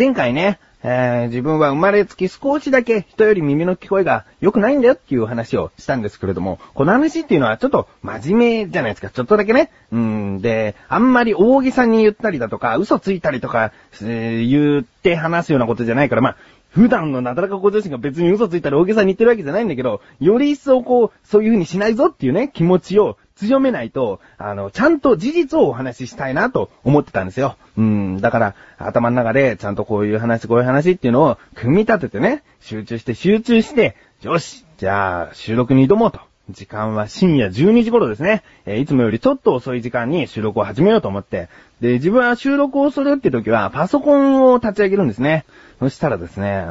前回ね、えー、自分は生まれつき少しだけ人より耳の聞こえが良くないんだよっていう話をしたんですけれども、この話っていうのはちょっと真面目じゃないですか。ちょっとだけね。うん、で、あんまり大げさに言ったりだとか、嘘ついたりとか、えー、言って話すようなことじゃないから、まあ、普段のなだらかご女子が別に嘘ついたり大げさに言ってるわけじゃないんだけど、より一層こう、そういう風にしないぞっていうね、気持ちを強めないと、あの、ちゃんと事実をお話ししたいなと思ってたんですよ。うん、だから、頭の中でちゃんとこういう話、こういう話っていうのを組み立ててね、集中して集中して、よし、じゃあ、収録に挑もうと。時間は深夜12時頃ですね。えー、いつもよりちょっと遅い時間に収録を始めようと思って。で、自分は収録をするって時はパソコンを立ち上げるんですね。そしたらですね、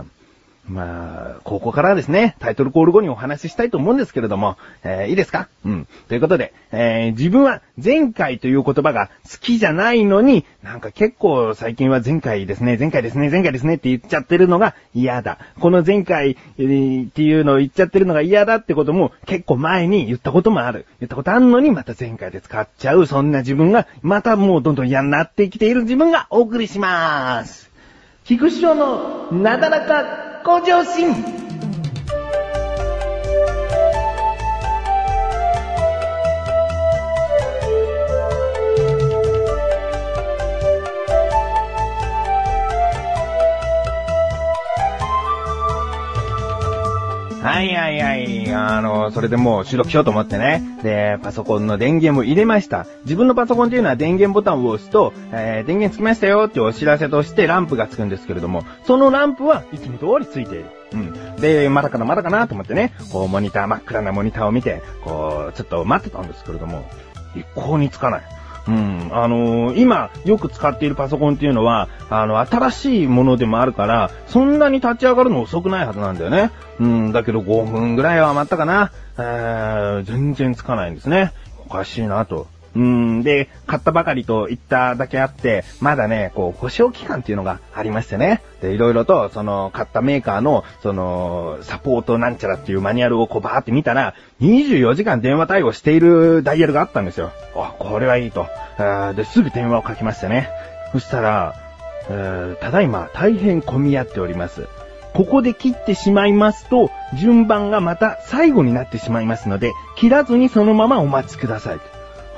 まあ、ここからですね、タイトルコール後にお話ししたいと思うんですけれども、えー、いいですか？うん。ということで、えー、自分は前回という言葉が好きじゃないのに、なんか結構最近は前回ですね、前回ですね、前回ですねって言っちゃってるのが嫌だ。この前回、えー、っていうのを言っちゃってるのが嫌だってことも結構前に言ったこともある。言ったことあんのにまた前回で使っちゃう。そんな自分が、またもうどんどん嫌になってきている自分がお送りします。菊師匠のなだらか向上心はいはいはい。あの、それでもう収録しようと思ってね。で、パソコンの電源も入れました。自分のパソコンっていうのは電源ボタンを押すと、えー、電源つきましたよってお知らせとしてランプがつくんですけれども、そのランプはいつも通りついている。うん。で、まだかなまだかなと思ってね、こうモニター、真っ暗なモニターを見て、こう、ちょっと待ってたんですけれども、一向につかない。うん。あのー、今、よく使っているパソコンっていうのは、あの、新しいものでもあるから、そんなに立ち上がるの遅くないはずなんだよね。うん、だけど5分ぐらいは余ったかな。えー、全然つかないんですね。おかしいなと。うん、で、買ったばかりと言っただけあって、まだね、こう、保証期間っていうのがありましてね。で、いろいろと、その、買ったメーカーの、その、サポートなんちゃらっていうマニュアルをこうバーって見たら、24時間電話対応しているダイヤルがあったんですよ。あ、これはいいと。で、すぐ電話をかけましたね。そしたら、ただいま大変混み合っております。ここで切ってしまいますと、順番がまた最後になってしまいますので、切らずにそのままお待ちください。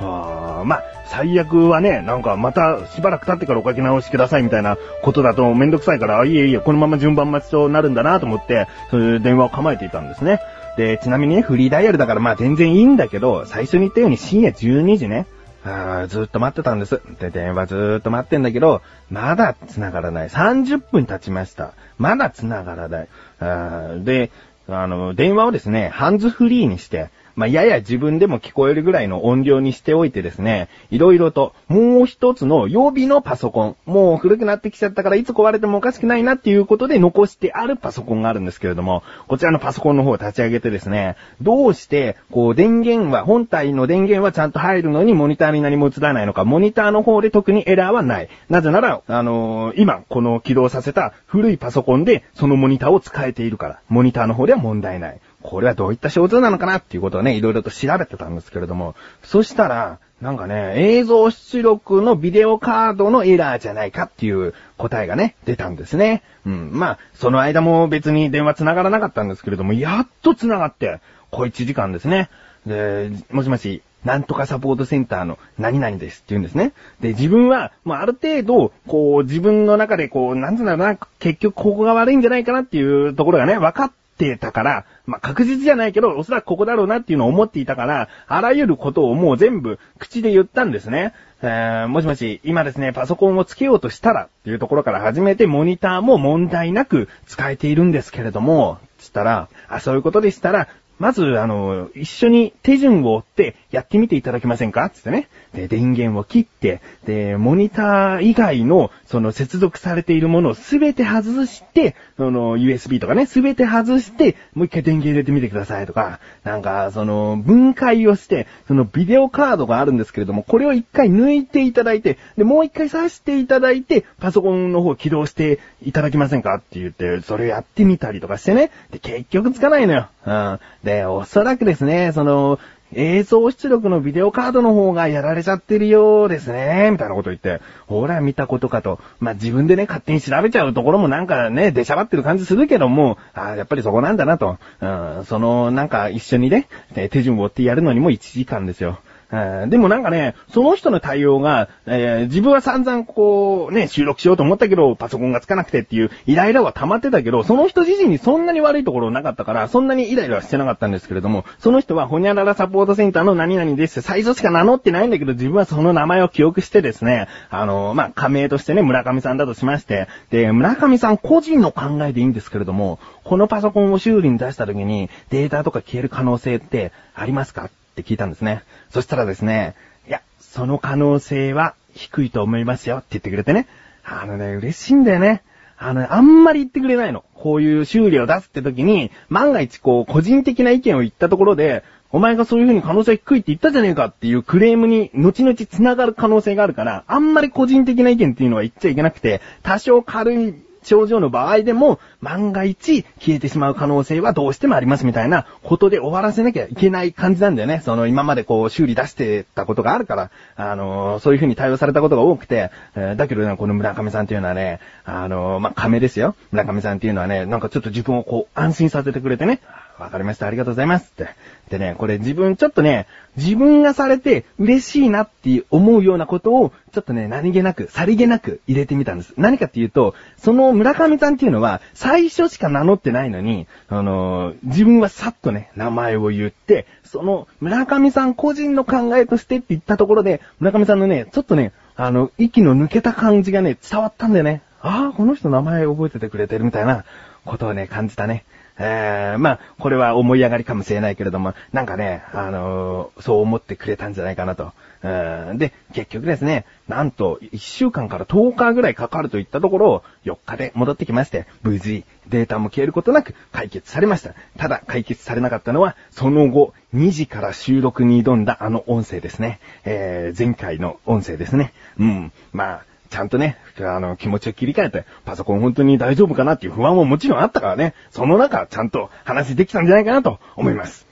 はあ、まあ、最悪はね、なんかまたしばらく経ってからおかけ直しくださいみたいなことだとめんどくさいから、あいえいえ、このまま順番待ちとなるんだなと思って、そういう電話を構えていたんですね。で、ちなみにね、フリーダイヤルだからまあ全然いいんだけど、最初に言ったように深夜12時ね、あずっと待ってたんです。で、電話ずーっと待ってんだけど、まだ繋がらない。30分経ちました。まだ繋がらない。あで、あの、電話をですね、ハンズフリーにして、まあ、やや自分でも聞こえるぐらいの音量にしておいてですね、いろいろと、もう一つの予備のパソコン、もう古くなってきちゃったからいつ壊れてもおかしくないなっていうことで残してあるパソコンがあるんですけれども、こちらのパソコンの方を立ち上げてですね、どうして、こう電源は、本体の電源はちゃんと入るのにモニターに何も映らないのか、モニターの方で特にエラーはない。なぜなら、あのー、今、この起動させた古いパソコンでそのモニターを使えているから、モニターの方では問題ない。これはどういった症状なのかなっていうことをね、いろいろと調べてたんですけれども、そしたら、なんかね、映像出力のビデオカードのエラーじゃないかっていう答えがね、出たんですね。うん。まあ、その間も別に電話繋がらなかったんですけれども、やっと繋がって、小1時間ですね。で、もしもし、なんとかサポートセンターの何々ですって言うんですね。で、自分は、まあ、ある程度、こう、自分の中でこう、なんつうんだろうな、結局ここが悪いんじゃないかなっていうところがね、分かってたから、まあ、確実じゃないけど、おそらくここだろうなっていうのを思っていたから、あらゆることをもう全部口で言ったんですね。えー、もしもし、今ですね、パソコンをつけようとしたらっていうところから始めて、モニターも問題なく使えているんですけれども、つったら、あ、そういうことでしたら、まず、あの、一緒に手順を追ってやってみていただけませんか？つってね。で、電源を切って、で、モニター以外の、その接続されているものをすべて外して、その、USB とかね、すべて外して、もう一回電源入れてみてくださいとか、なんか、その、分解をして、そのビデオカードがあるんですけれども、これを一回抜いていただいて、で、もう一回挿していただいて、パソコンの方起動していただけませんか？って言って、それやってみたりとかしてね。で、結局つかないのよ。うん。でで、おそらくですね、その、映像出力のビデオカードの方がやられちゃってるようですね、みたいなこと言って、ほら見たことかと。まあ、自分でね、勝手に調べちゃうところもなんかね、出しゃばってる感じするけども、あやっぱりそこなんだなと。うん、その、なんか一緒にね、手順を追ってやるのにも1時間ですよ。でもなんかね、その人の対応が、えー、自分は散々こう、ね、収録しようと思ったけど、パソコンがつかなくてっていうイライラは溜まってたけど、その人自身にそんなに悪いところなかったから、そんなにイライラはしてなかったんですけれども、その人はホニャララサポートセンターの何々です。最初しか名乗ってないんだけど、自分はその名前を記憶してですね、あの、まあ、加盟としてね、村上さんだとしまして、で、村上さん個人の考えでいいんですけれども、このパソコンを修理に出した時にデータとか消える可能性ってありますか？って聞いたんですね。そしたらですね、いや、その可能性は低いと思いますよって言ってくれてね。あのね、嬉しいんだよね。あの、あんまり言ってくれないの。こういう修理を出すって時に、万が一こう、個人的な意見を言ったところで、お前がそういう風に可能性低いって言ったじゃねえかっていうクレームに後々繋がる可能性があるから、あんまり個人的な意見っていうのは言っちゃいけなくて、多少軽い症状の場合でも、万が一消えてしまう可能性はどうしてもありますみたいなことで終わらせなきゃいけない感じなんだよね。その今までこう修理出してたことがあるから、あのー、そういうふうに対応されたことが多くて、えー、だけどね、この村上さんっていうのはね、あのー、まあ、亀ですよ。村上さんっていうのはね、なんかちょっと自分をこう安心させてくれてね、わかりました、ありがとうございますって。でね、これ自分ちょっとね、自分がされて嬉しいなって思うようなことを、ちょっとね、何気なく、さりげなく入れてみたんです。何かっていうと、その村上さんっていうのは、最初しか名乗ってないのに、あのー、自分はさっとね、名前を言って、その村上さん個人の考えとしてって言ったところで、村上さんのね、ちょっとね、あの、息の抜けた感じがね、伝わったんだよね。ああ、この人名前覚えててくれてるみたいなことをね、感じたね。えー、まあ、これは思い上がりかもしれないけれども、なんかね、あのー、そう思ってくれたんじゃないかなと。で、結局ですね、なんと、1週間から10日ぐらいかかるといったところを、4日で戻ってきまして、無事、データも消えることなく解決されました。ただ、解決されなかったのは、その後、2時から収録に挑んだあの音声ですね。えー、前回の音声ですね。うん。まあ、ちゃんとね、あの、気持ちを切り替えて、パソコン本当に大丈夫かなっていう不安ももちろんあったからね、その中、ちゃんと話できたんじゃないかなと思います。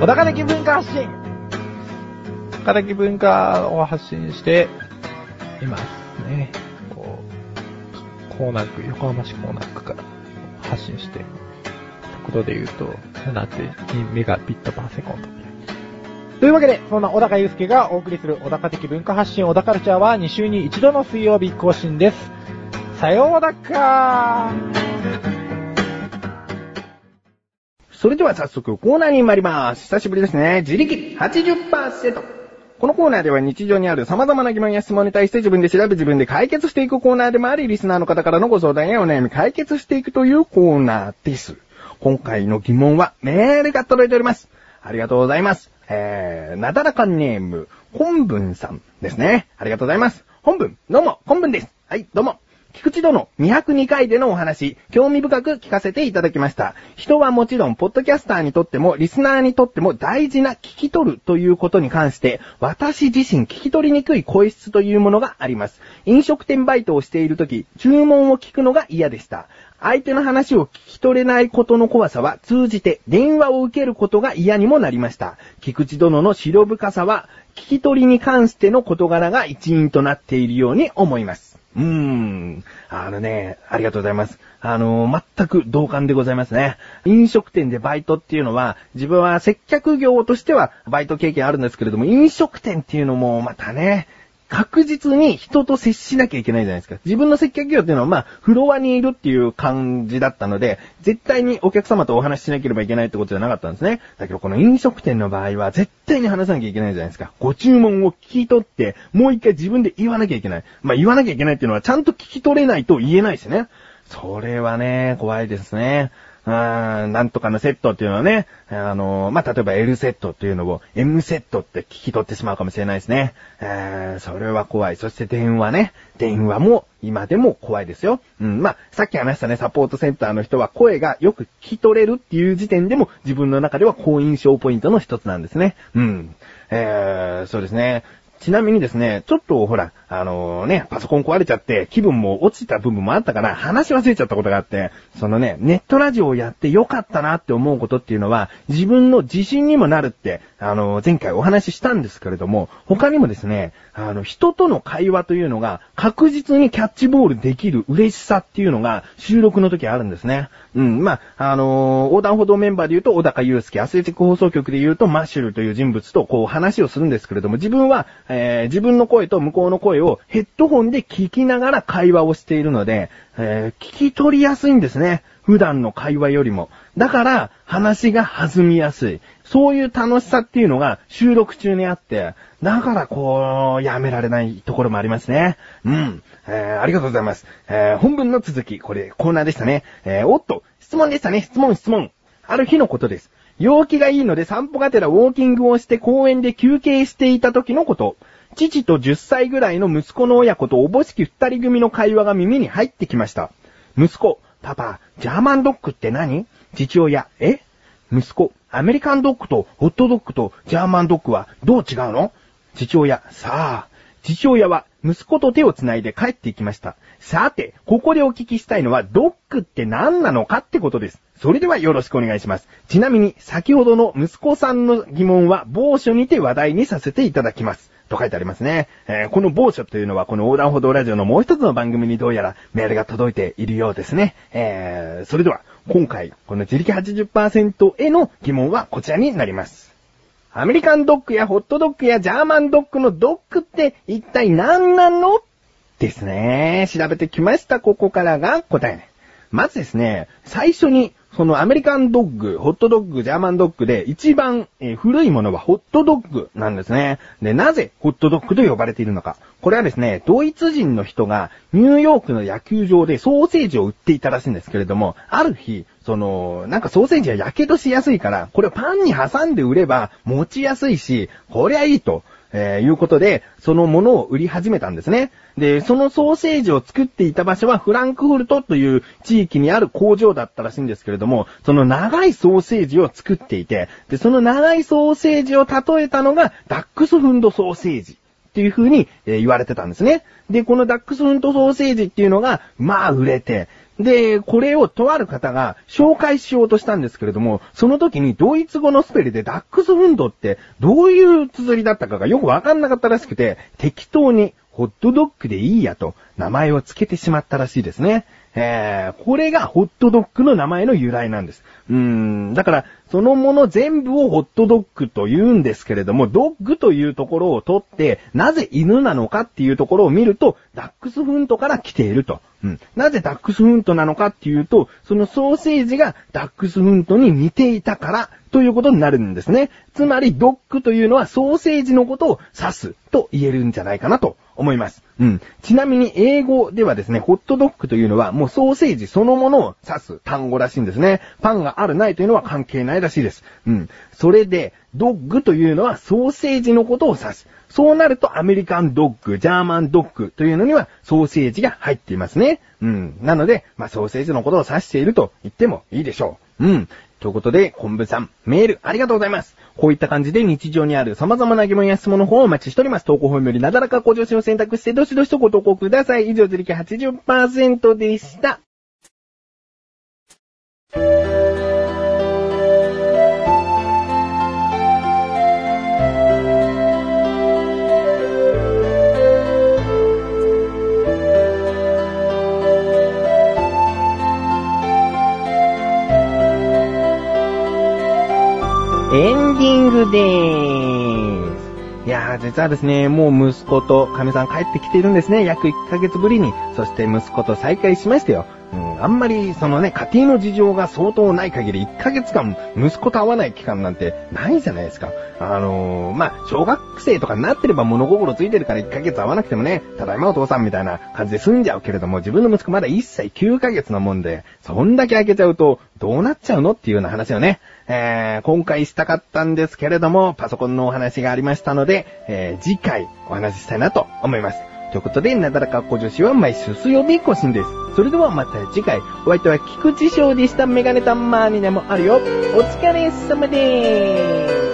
小高的文化発信小高的文化を発信していますね。こう、コーナー区、横浜市コーナー区から発信して、速度で言うと、7.2メガビットパーセコンド。というわけで、そんな小高祐介がお送りする小高的文化発信小高ルチャーは2週に1度の水曜日更新です。さようだかそれでは早速コーナーに参ります。久しぶりですね。自力80%。このコーナーでは日常にある様々な疑問や質問に対して自分で調べ自分で解決していくコーナーでもあり、リスナーの方からのご相談やお悩み解決していくというコーナーです。今回の疑問はメールが届いております。ありがとうございます。えー、なだらかネーム、本文さんですね。ありがとうございます。本文、どうも、本文です。はい、どうも。菊池殿、202回でのお話、興味深く聞かせていただきました。人はもちろん、ポッドキャスターにとっても、リスナーにとっても大事な聞き取るということに関して、私自身聞き取りにくい声質というものがあります。飲食店バイトをしているとき、注文を聞くのが嫌でした。相手の話を聞き取れないことの怖さは通じて電話を受けることが嫌にもなりました。菊池殿の白深さは聞き取りに関しての事柄が一因となっているように思います。うーん。あのね、ありがとうございます。あの、全く同感でございますね。飲食店でバイトっていうのは、自分は接客業としてはバイト経験あるんですけれども、飲食店っていうのもまたね、確実に人と接しなきゃいけないじゃないですか。自分の接客業っていうのは、まあ、フロアにいるっていう感じだったので、絶対にお客様とお話ししなければいけないってことじゃなかったんですね。だけど、この飲食店の場合は、絶対に話さなきゃいけないじゃないですか。ご注文を聞き取って、もう一回自分で言わなきゃいけない。まあ、言わなきゃいけないっていうのは、ちゃんと聞き取れないと言えないしね。それはね、怖いですね。うーん、なんとかのセットっていうのはね、あのー、まあ、例えば L セットっていうのを M セットって聞き取ってしまうかもしれないですね。えー、それは怖い。そして電話ね。電話も今でも怖いですよ。うん、まあ、さっき話したね、サポートセンターの人は声がよく聞き取れるっていう時点でも自分の中では好印象ポイントの一つなんですね。うん。えー、そうですね。ちなみにですね、ちょっとほら、あのね、パソコン壊れちゃって気分も落ちた部分もあったから話忘れちゃったことがあって、そのね、ネットラジオをやってよかったなって思うことっていうのは自分の自信にもなるって、あの前回お話ししたんですけれども、他にもですね、あの、人との会話というのが確実にキャッチボールできる嬉しさっていうのが収録の時あるんですね。うん、まあ、あのー、横断歩道メンバーで言うと小高祐介、アスレチック放送局で言うとマッシュルという人物とこう話をするんですけれども、自分は、えー、自分の声と向こうの声をヘッドホンで聞きながら会話をしているので、えー、聞き取りやすいんですね。普段の会話よりも。だから、話が弾みやすい。そういう楽しさっていうのが収録中にあって、だからこう、やめられないところもありますね。うん。えー、ありがとうございます。えー、本文の続き、これコーナーでしたね。えー、おっと、質問でしたね。質問、質問。ある日のことです。陽気がいいので散歩がてらウォーキングをして公園で休憩していた時のこと。父と10歳ぐらいの息子の親子とおぼしき二人組の会話が耳に入ってきました。息子、パパ、ジャーマンドッグって何？父親、え？息子、アメリカンドッグとホットドッグとジャーマンドッグはどう違うの？父親、さあ、父親は息子と手を繋いで帰っていきました。さて、ここでお聞きしたいのは、ドッグって何なのかってことです。それではよろしくお願いします。ちなみに、先ほどの息子さんの疑問は、某所にて話題にさせていただきます。と書いてありますね。えー、この某所というのは、この横断歩道ラジオのもう一つの番組にどうやらメールが届いているようですね。えー、それでは、今回、この自力80%への疑問はこちらになります。アメリカンドッグやホットドッグやジャーマンドッグのドッグって一体何なの？ですね。調べてきました。ここからが答え。まずですね、最初にそのアメリカンドッグ、ホットドッグ、ジャーマンドッグで一番、えー、古いものはホットドッグなんですね。で、なぜホットドッグと呼ばれているのか。これはですね、ドイツ人の人がニューヨークの野球場でソーセージを売っていたらしいんですけれども、ある日、その、なんかソーセージは火傷しやすいから、これをパンに挟んで売れば持ちやすいし、こりゃいいと。えー、いうことで、そのものを売り始めたんですね。で、そのソーセージを作っていた場所はフランクフルトという地域にある工場だったらしいんですけれども、その長いソーセージを作っていて、で、その長いソーセージを例えたのがダックスフンドソーセージ。っていう風に、え言われてたんですね。で、このダックスフントソーセージっていうのが、まあ売れて、で、これをとある方が紹介しようとしたんですけれども、その時にドイツ語のスペルでダックスフンドってどういう綴りだったかがよくわかんなかったらしくて、適当にホットドッグでいいやと名前を付けてしまったらしいですね。えー、これがホットドッグの名前の由来なんです。うーん、だから、そのもの全部をホットドッグと言うんですけれども、ドッグというところを取って、なぜ犬なのかっていうところを見ると、ダックスフントから来ていると。うん。なぜダックスフントなのかっていうと、そのソーセージがダックスフントに似ていたからということになるんですね。つまり、ドッグというのはソーセージのことを指すと言えるんじゃないかなと思います。うん。ちなみに英語ではですね、ホットドッグというのはもうソーセージそのものを指す単語らしいんですね。パンがあるないというのは関係ないないらしいです。うん。それで、ドッグというのはソーセージのことを指す。そうなるとアメリカンドッグ、ジャーマンドッグというのにはソーセージが入っていますね。うん。なので、まあ、ソーセージのことを指していると言ってもいいでしょう。うん。ということで、昆布さん、メールありがとうございます。こういった感じで日常にある様々な疑問や質問の方をお待ちしております。投稿フォームよりなだらか向上心を選択して、どしどしとご投稿ください。以上、自力80%でした。エンディングでーす。いやー、実はですね、もう息子と神さん帰ってきているんですね。約1ヶ月ぶりに。そして息子と再会しましたよ。うん、あんまり、そのね、家庭の事情が相当ない限り、1ヶ月間、息子と会わない期間なんてないじゃないですか。あのー、まあ、小学生とかになってれば物心ついてるから1ヶ月会わなくてもね、ただいまお父さんみたいな感じで済んじゃうけれども、自分の息子まだ1歳9ヶ月なもんで、そんだけ開けちゃうと、どうなっちゃうのっていうような話をね、えー、今回したかったんですけれども、パソコンのお話がありましたので、えー、次回お話ししたいなと思います。ということで、なだらかっこ女子は毎週水曜日更新です。それではまた次回、お相手は菊池翔でしたメガネタンマーニでもあるよ。お疲れ様でーす。